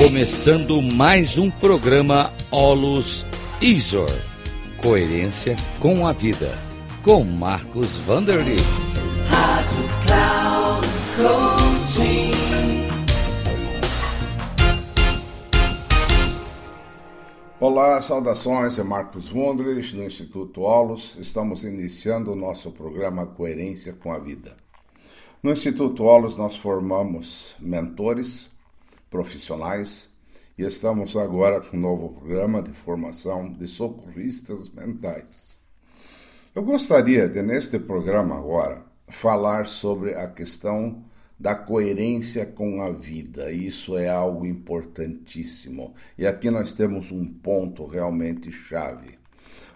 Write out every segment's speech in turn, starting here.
Começando mais um programa Olus Isor. Coerência com a vida. Com Marcos Vanderly. Rádio Cloud Coaching. Olá, saudações, é Marcos Wundrich, do Instituto Olus. Estamos iniciando o nosso programa Coerência com a Vida. No Instituto Olus, nós formamos mentores profissionais e estamos agora com um novo programa de formação de socorristas mentais. Eu gostaria de, neste programa agora, falar sobre a questão da coerência com a vida. Isso é algo importantíssimo. E aqui nós temos um ponto realmente chave.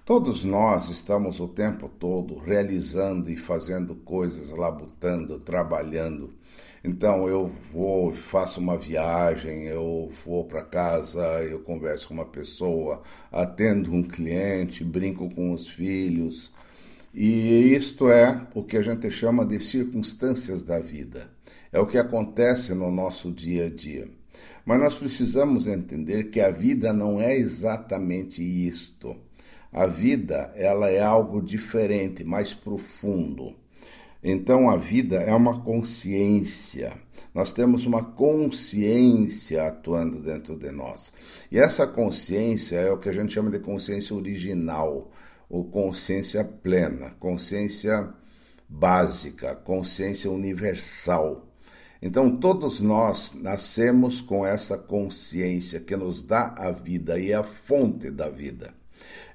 Todos nós estamos o tempo todo realizando e fazendo coisas, labutando, trabalhando. Então eu vou, faço uma viagem, eu vou para casa, eu converso com uma pessoa, atendo um cliente, brinco com os filhos. E isto é o que a gente chama de circunstâncias da vida. É o que acontece no nosso dia a dia. Mas nós precisamos entender que a vida não é exatamente isto. A vida, ela é algo diferente, mais profundo. Então a vida é uma consciência. Nós temos uma consciência atuando dentro de nós. E essa consciência é o que a gente chama de consciência original, ou consciência plena, consciência básica, consciência universal. Então, todos nós nascemos com essa consciência que nos dá a vida e é a fonte da vida.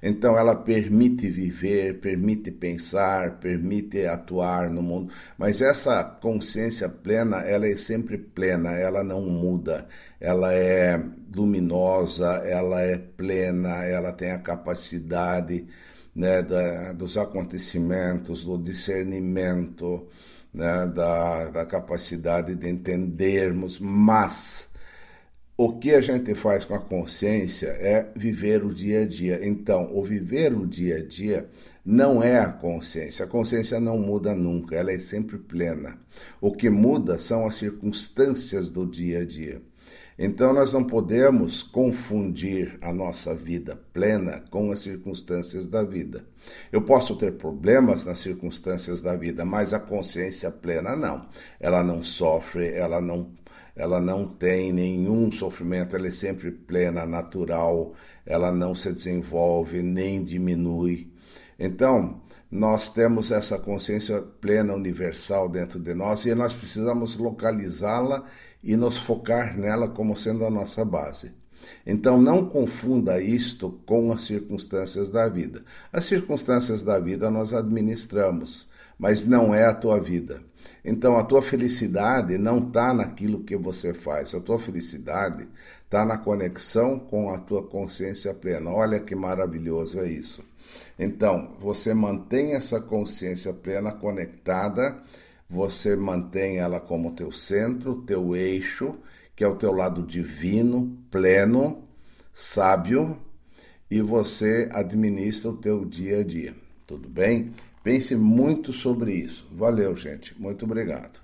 Então ela permite viver, permite pensar, permite atuar no mundo, mas essa consciência plena, ela é sempre plena, ela não muda, ela é luminosa, ela é plena, ela tem a capacidade né, da, dos acontecimentos, do discernimento, né, da, da capacidade de entendermos, mas o que a gente faz com a consciência é viver o dia a dia. Então, o viver o dia a dia não é a consciência. A consciência não muda nunca, ela é sempre plena. O que muda são as circunstâncias do dia a dia. Então, nós não podemos confundir a nossa vida plena com as circunstâncias da vida. Eu posso ter problemas nas circunstâncias da vida, mas a consciência plena não. Ela não sofre, ela não ela não tem nenhum sofrimento, ela é sempre plena, natural, ela não se desenvolve nem diminui. Então, nós temos essa consciência plena universal dentro de nós e nós precisamos localizá-la e nos focar nela como sendo a nossa base. Então não confunda isto com as circunstâncias da vida. As circunstâncias da vida nós administramos, mas não é a tua vida. Então a tua felicidade não está naquilo que você faz, a tua felicidade está na conexão com a tua consciência plena. Olha que maravilhoso é isso. Então, você mantém essa consciência plena conectada, você mantém ela como teu centro, teu eixo, que é o teu lado divino, pleno, sábio, e você administra o teu dia a dia. Tudo bem? Pense muito sobre isso. Valeu, gente. Muito obrigado.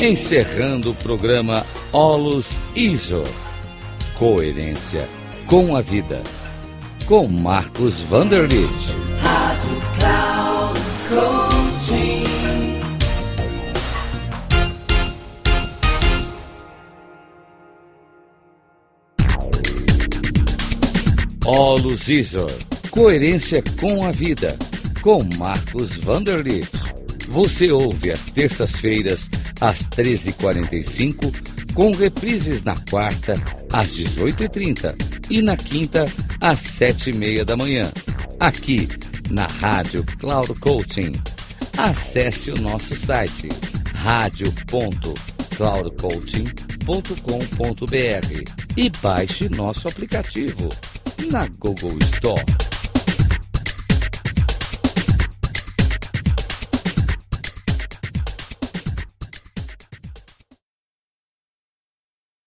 Encerrando o programa Olus Iso. Coerência com a vida. Com Marcos Vanderlitt. Rádio Cloud Coaching. Olus Isor. Coerência com a vida. Com Marcos Vanderlitt. Você ouve às terças-feiras, às 13h45, com reprises na quarta, às 18h30 e na quinta, às 7h30 da manhã. Aqui, na Rádio Cloud Coaching. Acesse o nosso site radio.cloudcoaching.com.br e baixe nosso aplicativo na Google Store.